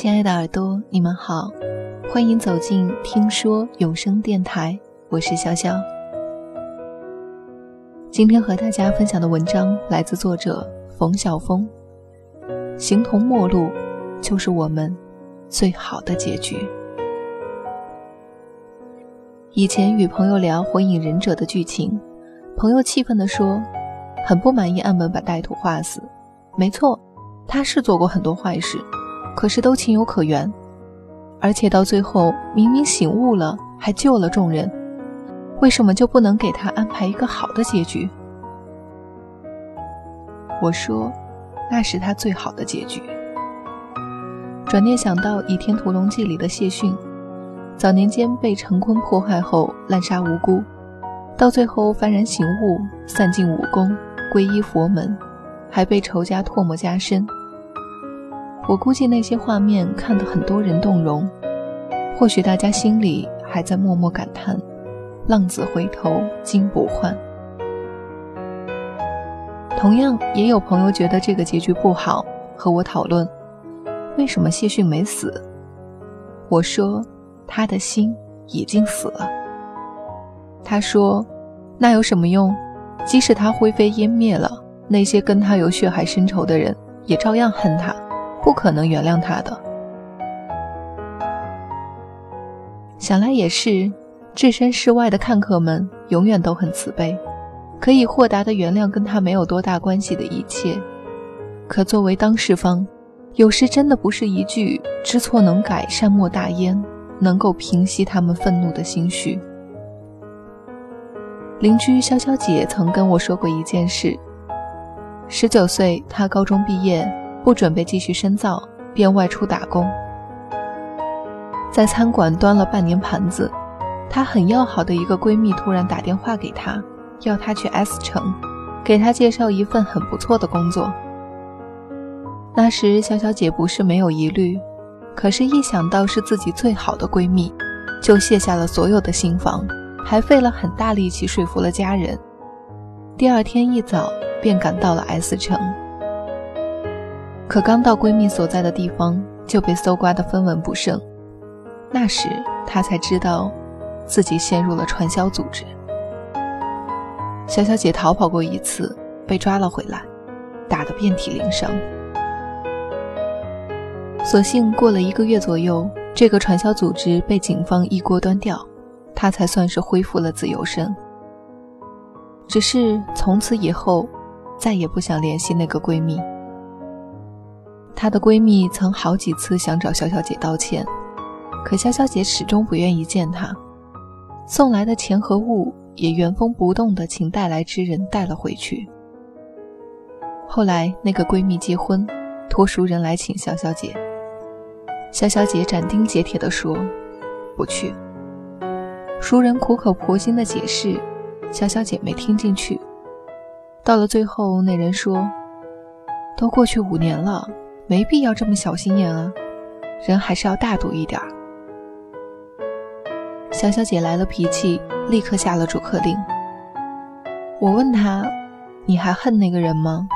亲爱的耳朵，你们好，欢迎走进听说有声电台，我是潇潇。今天和大家分享的文章来自作者冯晓峰。形同陌路，就是我们最好的结局。以前与朋友聊《火影忍者》的剧情，朋友气愤地说：“很不满意岸本把带土画死。”没错，他是做过很多坏事。可是都情有可原，而且到最后明明醒悟了，还救了众人，为什么就不能给他安排一个好的结局？我说，那是他最好的结局。转念想到《倚天屠龙记》里的谢逊，早年间被陈坤迫害后滥杀无辜，到最后幡然醒悟，散尽武功，皈依佛门，还被仇家唾沫加身。我估计那些画面看得很多人动容，或许大家心里还在默默感叹：“浪子回头金不换。”同样，也有朋友觉得这个结局不好，和我讨论为什么谢逊没死。我说：“他的心已经死了。”他说：“那有什么用？即使他灰飞烟灭了，那些跟他有血海深仇的人也照样恨他。”不可能原谅他的。想来也是，置身事外的看客们永远都很慈悲，可以豁达的原谅跟他没有多大关系的一切。可作为当事方，有时真的不是一句“知错能改，善莫大焉”能够平息他们愤怒的心绪。邻居潇潇姐曾跟我说过一件事：十九岁，她高中毕业。不准备继续深造，便外出打工，在餐馆端了半年盘子。她很要好的一个闺蜜突然打电话给她，要她去 S 城，给她介绍一份很不错的工作。那时小小姐不是没有疑虑，可是，一想到是自己最好的闺蜜，就卸下了所有的心防，还费了很大力气说服了家人。第二天一早便赶到了 S 城。可刚到闺蜜所在的地方，就被搜刮得分文不剩。那时她才知道，自己陷入了传销组织。小小姐逃跑过一次，被抓了回来，打得遍体鳞伤。所幸过了一个月左右，这个传销组织被警方一锅端掉，她才算是恢复了自由身。只是从此以后，再也不想联系那个闺蜜。她的闺蜜曾好几次想找潇潇姐道歉，可潇潇姐始终不愿意见她，送来的钱和物也原封不动地请带来之人带了回去。后来那个闺蜜结婚，托熟人来请潇潇姐，潇潇姐斩钉截铁地说：“不去。”熟人苦口婆心的解释，潇潇姐没听进去。到了最后，那人说：“都过去五年了。”没必要这么小心眼啊，人还是要大度一点儿。小小姐来了脾气，立刻下了逐客令。我问她：“你还恨那个人吗？”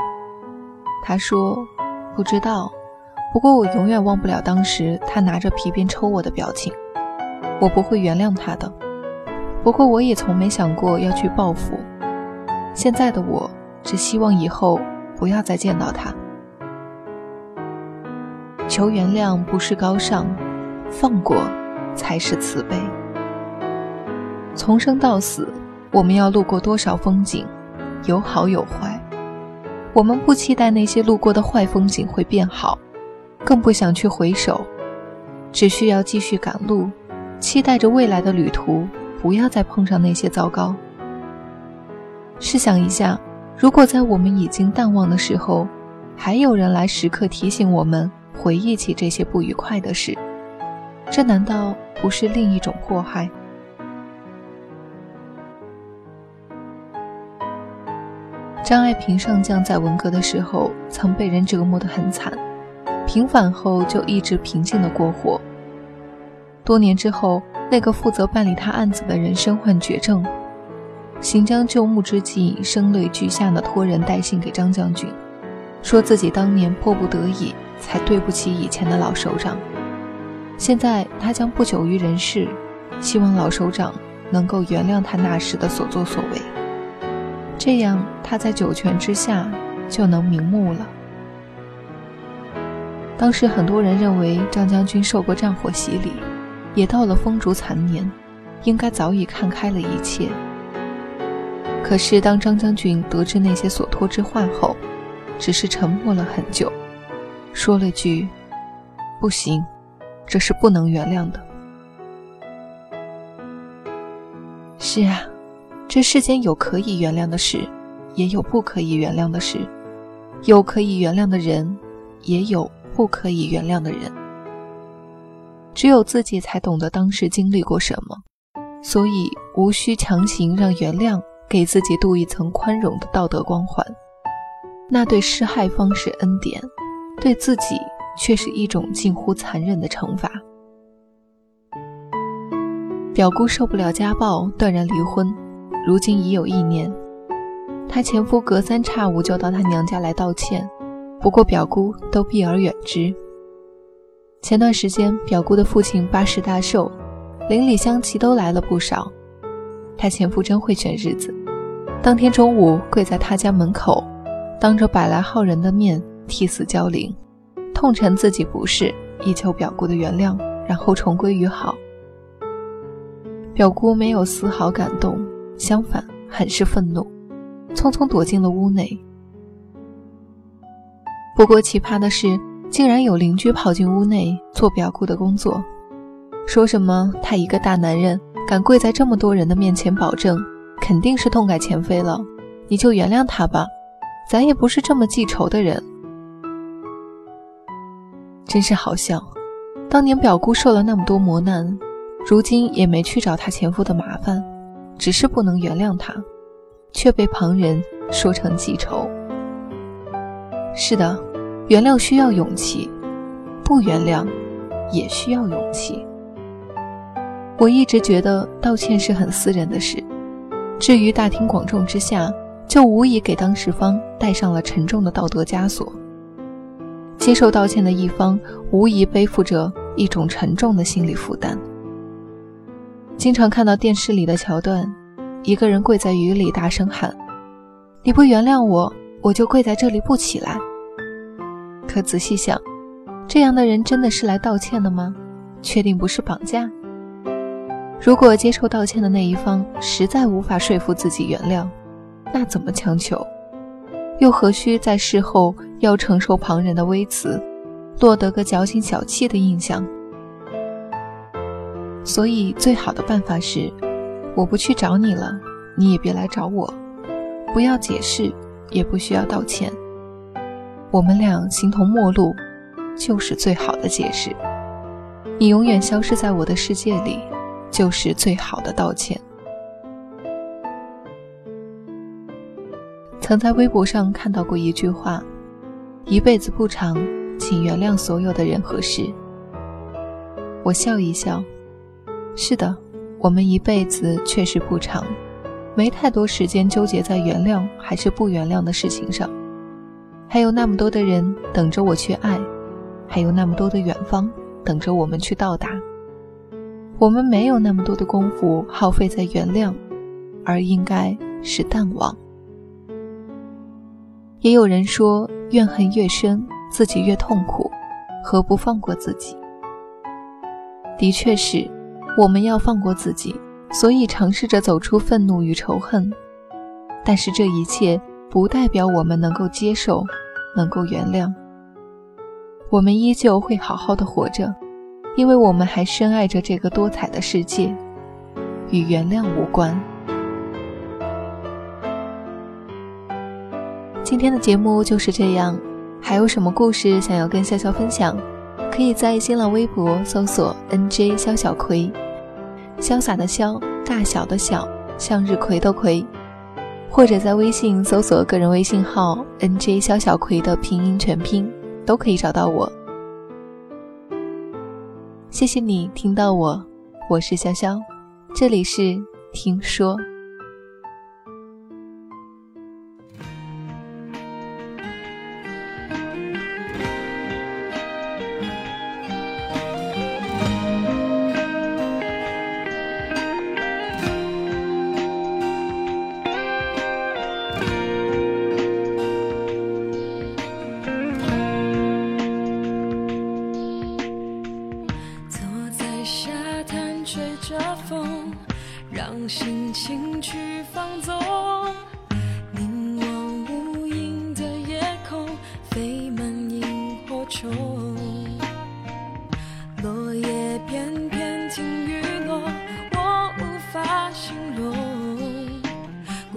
她说：“不知道，不过我永远忘不了当时他拿着皮鞭抽我的表情。我不会原谅他的。不过我也从没想过要去报复。现在的我只希望以后不要再见到他。”求原谅不是高尚，放过才是慈悲。从生到死，我们要路过多少风景，有好有坏。我们不期待那些路过的坏风景会变好，更不想去回首，只需要继续赶路，期待着未来的旅途不要再碰上那些糟糕。试想一下，如果在我们已经淡忘的时候，还有人来时刻提醒我们。回忆起这些不愉快的事，这难道不是另一种迫害？张爱萍上将在文革的时候曾被人折磨得很惨，平反后就一直平静的过活。多年之后，那个负责办理他案子的人身患绝症，行将就木之际，声泪俱下的托人带信给张将军，说自己当年迫不得已。才对不起以前的老首长。现在他将不久于人世，希望老首长能够原谅他那时的所作所为，这样他在九泉之下就能瞑目了。当时很多人认为张将军受过战火洗礼，也到了风烛残年，应该早已看开了一切。可是当张将军得知那些所托之话后，只是沉默了很久，说了句：“不行，这是不能原谅的。”是啊，这世间有可以原谅的事，也有不可以原谅的事；有可以原谅的人，也有。不可以原谅的人，只有自己才懂得当时经历过什么，所以无需强行让原谅给自己镀一层宽容的道德光环。那对施害方是恩典，对自己却是一种近乎残忍的惩罚。表姑受不了家暴，断然离婚，如今已有一年。她前夫隔三差五就到她娘家来道歉。不过表姑都避而远之。前段时间，表姑的父亲八十大寿，邻里乡亲都来了不少。她前夫真会选日子，当天中午跪在她家门口，当着百来号人的面替死交灵，痛陈自己不是，以求表姑的原谅，然后重归于好。表姑没有丝毫感动，相反很是愤怒，匆匆躲进了屋内。不过奇葩的是，竟然有邻居跑进屋内做表姑的工作，说什么他一个大男人敢跪在这么多人的面前保证，肯定是痛改前非了，你就原谅他吧，咱也不是这么记仇的人。真是好笑，当年表姑受了那么多磨难，如今也没去找她前夫的麻烦，只是不能原谅他，却被旁人说成记仇。是的，原谅需要勇气，不原谅也需要勇气。我一直觉得道歉是很私人的事，至于大庭广众之下，就无疑给当事方带上了沉重的道德枷锁。接受道歉的一方，无疑背负着一种沉重的心理负担。经常看到电视里的桥段，一个人跪在雨里大声喊：“你不原谅我。”我就跪在这里不起来。可仔细想，这样的人真的是来道歉的吗？确定不是绑架？如果接受道歉的那一方实在无法说服自己原谅，那怎么强求？又何须在事后要承受旁人的微词，落得个矫情小气的印象？所以，最好的办法是，我不去找你了，你也别来找我，不要解释。也不需要道歉，我们俩形同陌路，就是最好的解释。你永远消失在我的世界里，就是最好的道歉。曾在微博上看到过一句话：“一辈子不长，请原谅所有的人和事。”我笑一笑，是的，我们一辈子确实不长。没太多时间纠结在原谅还是不原谅的事情上，还有那么多的人等着我去爱，还有那么多的远方等着我们去到达。我们没有那么多的功夫耗费在原谅，而应该是淡忘。也有人说，怨恨越深，自己越痛苦，何不放过自己？的确是，我们要放过自己。所以尝试着走出愤怒与仇恨，但是这一切不代表我们能够接受，能够原谅。我们依旧会好好的活着，因为我们还深爱着这个多彩的世界，与原谅无关。今天的节目就是这样，还有什么故事想要跟潇潇分享？可以在新浪微博搜索 “nj 肖小葵”。潇洒的潇，大小的小，向日葵的葵，或者在微信搜索个人微信号 nj 肖小葵的拼音全拼，都可以找到我。谢谢你听到我，我是潇潇，这里是听说。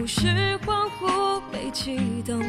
是恍惚被启动，